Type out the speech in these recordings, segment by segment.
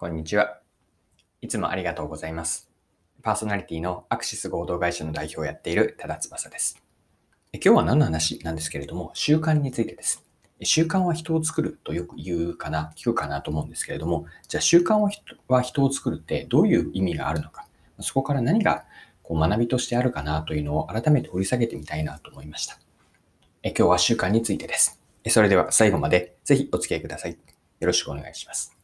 こんにちは。いつもありがとうございます。パーソナリティのアクシス合同会社の代表をやっている多田翼です。え今日は何の話なんですけれども、習慣についてです。習慣は人を作るとよく言うかな、聞くかなと思うんですけれども、じゃあ習慣は人を作るってどういう意味があるのか、そこから何がこう学びとしてあるかなというのを改めて掘り下げてみたいなと思いました。え今日は習慣についてです。それでは最後までぜひお付き合いください。よろしくお願いします。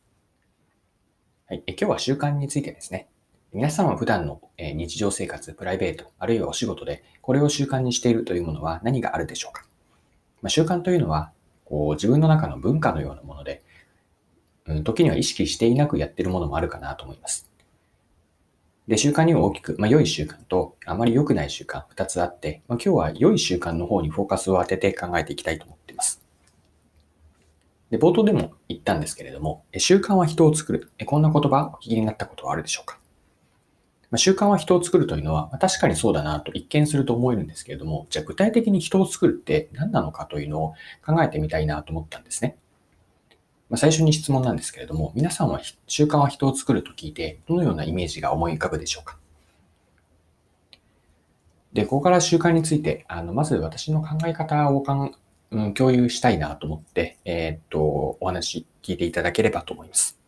はい、え今日は習慣についてですね。皆さんは普段の日常生活、プライベート、あるいはお仕事で、これを習慣にしているというものは何があるでしょうか、まあ、習慣というのは、こう自分の中の文化のようなもので、うん、時には意識していなくやっているものもあるかなと思います。で、習慣には大きく、まあ、良い習慣とあまり良くない習慣2つあって、まあ、今日は良い習慣の方にフォーカスを当てて考えていきたいと思っています。で、冒頭でも言ったんですけれども、習慣は人を作る。こんな言葉お聞きになったことはあるでしょうか？まあ習慣は人を作るというのは、まあ確かにそうだなと一見すると思えるんですけれども、じゃあ具体的に人を作るって何なのかというのを考えてみたいなと思ったんですね。まあ、最初に質問なんですけれども、皆さんは習慣は人を作ると聞いて、どのようなイメージが思い浮かぶでしょうか？で、ここから習慣について、あのまず私の考え方をかん、うん、共有したいなと思って、えーっと、お話聞いていただければと思います。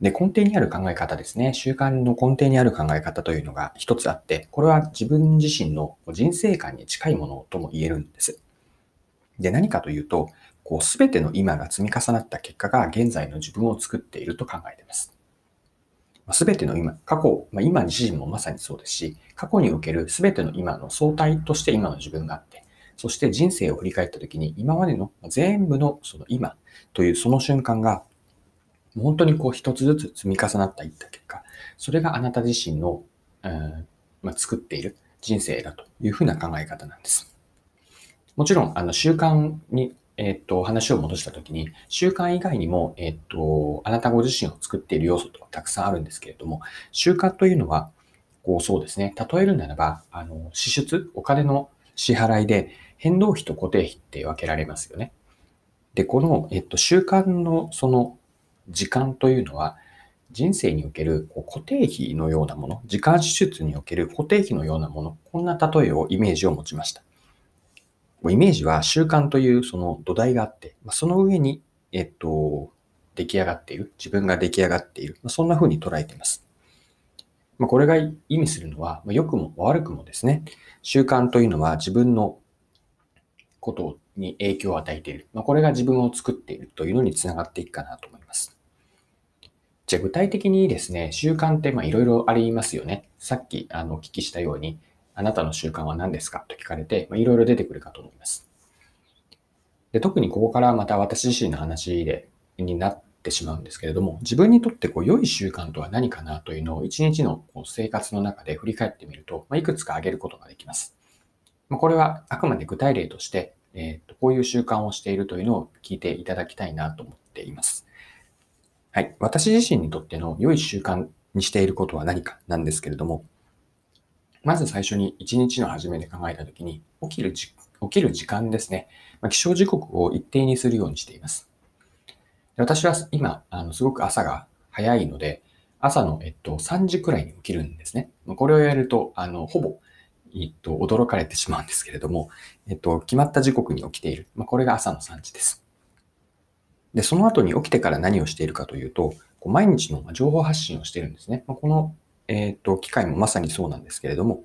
で、根底にある考え方ですね。習慣の根底にある考え方というのが一つあって、これは自分自身の人生観に近いものとも言えるんです。で、何かというと、こう、すべての今が積み重なった結果が現在の自分を作っていると考えています。すべての今、過去、まあ、今自身もまさにそうですし、過去におけるすべての今の相対として今の自分があって、そして人生を振り返ったときに、今までの全部のその今というその瞬間が、本当にこう一つずつ積み重なっていった結果、それがあなた自身の、うんまあ、作っている人生だというふうな考え方なんです。もちろん、あの習慣に、えっと、話を戻したときに、習慣以外にも、えっと、あなたご自身を作っている要素とはたくさんあるんですけれども、習慣というのは、こうそうですね、例えるならば、あの、支出、お金の支払いで、変動費と固定費って分けられますよね。で、この、えっと、習慣のその時間というのは、人生における固定費のようなもの、時間支出における固定費のようなもの、こんな例えを、イメージを持ちました。イメージは習慣というその土台があって、その上に、えっと、出来上がっている、自分が出来上がっている、そんな風に捉えています。ま、これが意味するのは、良くも悪くもですね、習慣というのは自分のことに影響を与えている。まあ、これが自分を作っているというのにつながっていくかなと思います。じゃあ具体的にですね、習慣ってまあいろいろありますよね。さっきあのお聞きしたように、あなたの習慣は何ですか？と聞かれて、まあ、いろいろ出てくるかと思います。で特にここからまた私自身の話でになってしまうんですけれども、自分にとってこう良い習慣とは何かなというのを一日のこう生活の中で振り返ってみると、まあ、いくつか挙げることができます。これはあくまで具体例として、えーと、こういう習慣をしているというのを聞いていただきたいなと思っています。はい。私自身にとっての良い習慣にしていることは何かなんですけれども、まず最初に一日の初めで考えたときに、起きるじ、起きる時間ですね。まあ、起床時刻を一定にするようにしています。私は今、あの、すごく朝が早いので、朝の、えっと、3時くらいに起きるんですね。これをやると、あの、ほぼ、えっと、驚かれてしまうんですけれども、えっと、決まった時刻に起きている。まあ、これが朝の3時です。で、その後に起きてから何をしているかというと、こう毎日の情報発信をしているんですね。まあ、この、えっと、機会もまさにそうなんですけれども、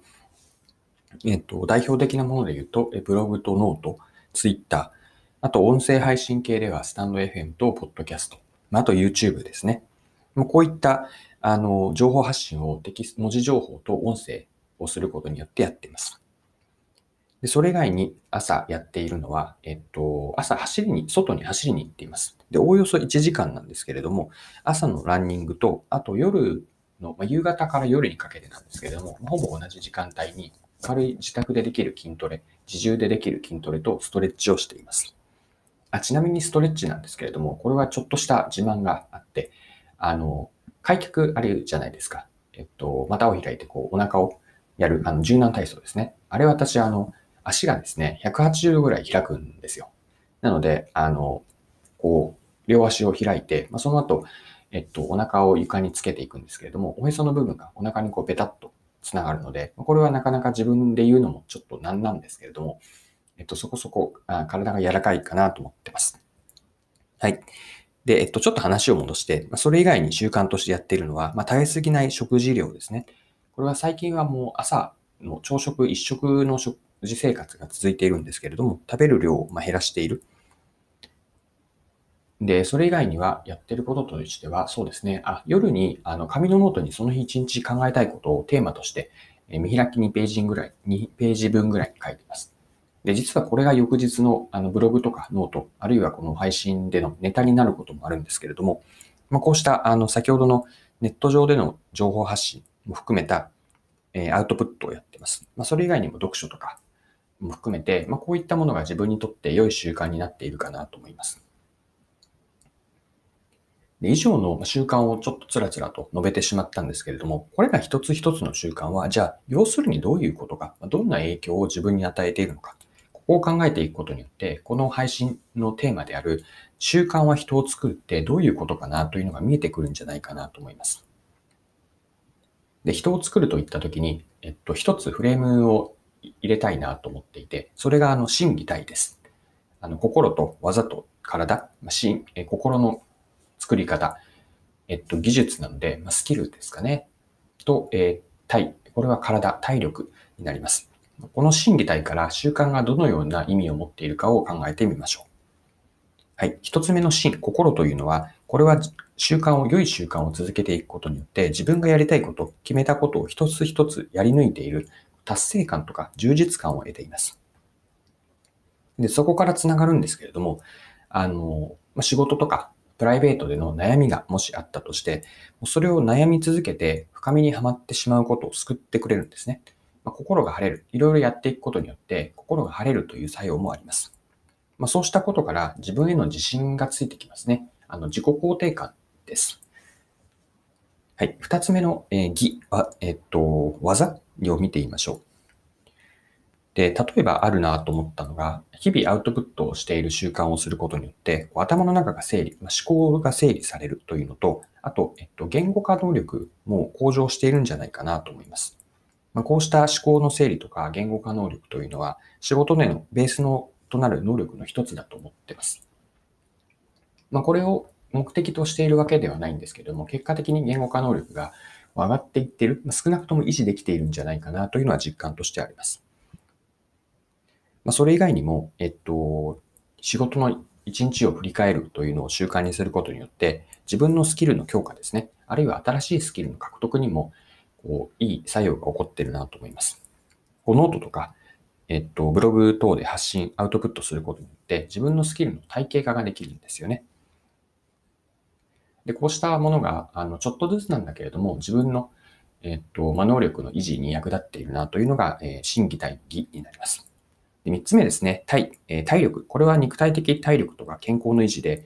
えっと、代表的なもので言うと、ブログとノート、ツイッター、あと音声配信系ではスタンド FM とポッドキャスト、あと YouTube ですね。こういったあの情報発信をテキスト、文字情報と音声をすることによってやっています。でそれ以外に朝やっているのは、えっと、朝走りに、外に走りに行っています。で、おおよそ1時間なんですけれども、朝のランニングと、あと夜の、まあ、夕方から夜にかけてなんですけれども、ほぼ同じ時間帯に軽い自宅でできる筋トレ、自重でできる筋トレとストレッチをしています。あちなみにストレッチなんですけれども、これはちょっとした自慢があって、あの、開脚あるじゃないですか。えっと、股を開いてこうお腹をやる、あの、柔軟体操ですね。あれ私、あの、足がですね、180度ぐらい開くんですよ。なので、あの、こう、両足を開いて、まあ、その後、えっと、お腹を床につけていくんですけれども、おへその部分がお腹にこうベタっとつながるので、これはなかなか自分で言うのもちょっとなんなんですけれども、えっと、そこそこあ体が柔らかいかなと思ってます。はい。で、えっと、ちょっと話を戻して、それ以外に習慣としてやっているのは、まあ、食べ過ぎない食事量ですね。これは最近はもう朝の朝食一食の食事生活が続いているんですけれども、食べる量を減らしている。で、それ以外にはやってることとしては、そうですね。あ、夜に、あの、紙のノートにその日一日考えたいことをテーマとして、え見開き2ページぐらい、2ページ分ぐらい書いてます。で、実はこれが翌日のあのブログとか note、あるいはこの配信でのネタになることもあるんですけれども、まあ、こうしたあの先ほどのネット上での情報発信も含めた、えアウトプットをやってます。まあ、それ以外にも読書とかも含めて、まあ、こういったものが自分にとって良い習慣になっているかなと思います。で以上の習慣をちょっとつらつらと述べてしまったんですけれども、これら一つ一つの習慣は、じゃあ、要するにどういうことか、どんな影響を自分に与えているのか、ここを考えていくことによって、この配信のテーマである、習慣は人を作るってどういうことかなというのが見えてくるんじゃないかなと思います。で、人を作るといったときに、えっと、一つフレームを入れたいなと思っていて、それがあの、心技体です。あの、心と技と体、心、心の作り方、えっと、技術なので、ま、スキルですかね。と、えー、体、これは体、体力になります。この心技体から習慣がどのような意味を持っているかを考えてみましょう。はい。一つ目の心、心というのは、これは習慣を、良い習慣を続けていくことによって、自分がやりたいこと、決めたことを一つ一つやり抜いている達成感とか充実感を得ています。で、そこからつながるんですけれども、あの、仕事とかプライベートでの悩みがもしあったとして、それを悩み続けて深みにはまってしまうことを救ってくれるんですね。まあ、心が晴れる。いろいろやっていくことによって心が晴れるという作用もあります。まあ、そうしたことから自分への自信がついてきますね。あの自己肯定感です。はい。二つ目の、えー、義は、えっと、技を見てみましょう。で、例えばあるなと思ったのが、日々アウトプットをしている習慣をすることによって、頭の中が整理、思考が整理されるというのと、あと、えっと、言語化能力も向上しているんじゃないかなと思います。まあ、こうした思考の整理とか言語化能力というのは、仕事でのベースのとなる能力の一つだと思っています。まあ、これを目的としているわけではないんですけれども、結果的に言語化能力が上がっていっている、少なくとも維持できているんじゃないかなというのは実感としてあります。まあ、それ以外にも、えっと、仕事の一日を振り返るというのを習慣にすることによって、自分のスキルの強化ですね、あるいは新しいスキルの獲得にも、こう、いい作用が起こっているなと思います。こうノートとか、えっと、ブログ等で発信、アウトプットすることによって、自分のスキルの体系化ができるんですよね。で、こうしたものが、あの、ちょっとずつなんだけれども、自分の、えっと、まあ、能力の維持に役立っているなというのが、えー、心技体技になります。で3つ目ですね、体、えー、体力。これは肉体的体力とか健康の維持で、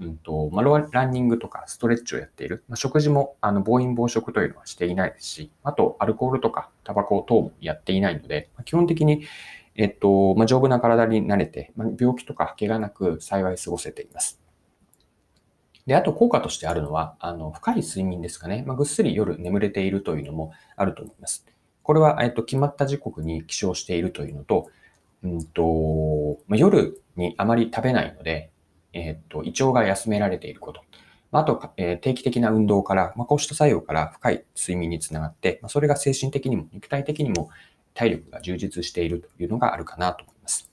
うんとまあ、ランニングとかストレッチをやっている。まあ、食事もあの暴飲暴食というのはしていないですし、あとアルコールとかタバコ等もやっていないので、まあ、基本的に、えっとまあ、丈夫な体に慣れて、まあ、病気とか怪我なく幸い過ごせています。で、あと効果としてあるのは、あの深い睡眠ですかね。まあ、ぐっすり夜眠れているというのもあると思います。これは、えっと、決まった時刻に起床しているというのと、うんと、まあ、夜にあまり食べないので、えっ、と、胃腸が休められていること。まあと、えー、定期的な運動から、まあ、こうした作用から深い睡眠につながって、まあ、それが精神的にも肉体的にも体力が充実しているというのがあるかなと思います。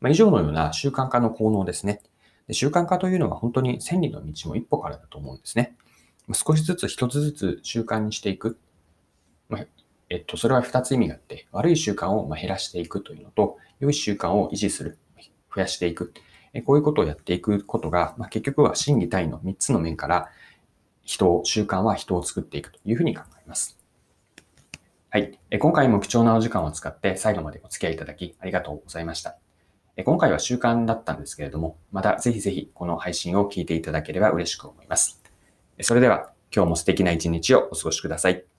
まあ、以上のような習慣化の効能ですね。で習慣化というのは本当に千里の道も一歩からだと思うんですね。少しずつ一つずつ習慣にしていく。まあ、えっと、それは二つ意味があって、悪い習慣を減らしていくというのと、良い習慣を維持する、増やしていく。こういうことをやっていくことが、まあ、結局は心技体の3つの面から人を、習慣は人を作っていくというふうに考えます。はい。今回も貴重なお時間を使って最後までお付き合いいただきありがとうございました。今回は習慣だったんですけれども、またぜひぜひこの配信を聞いていただければ嬉しく思います。それでは今日も素敵な一日をお過ごしください。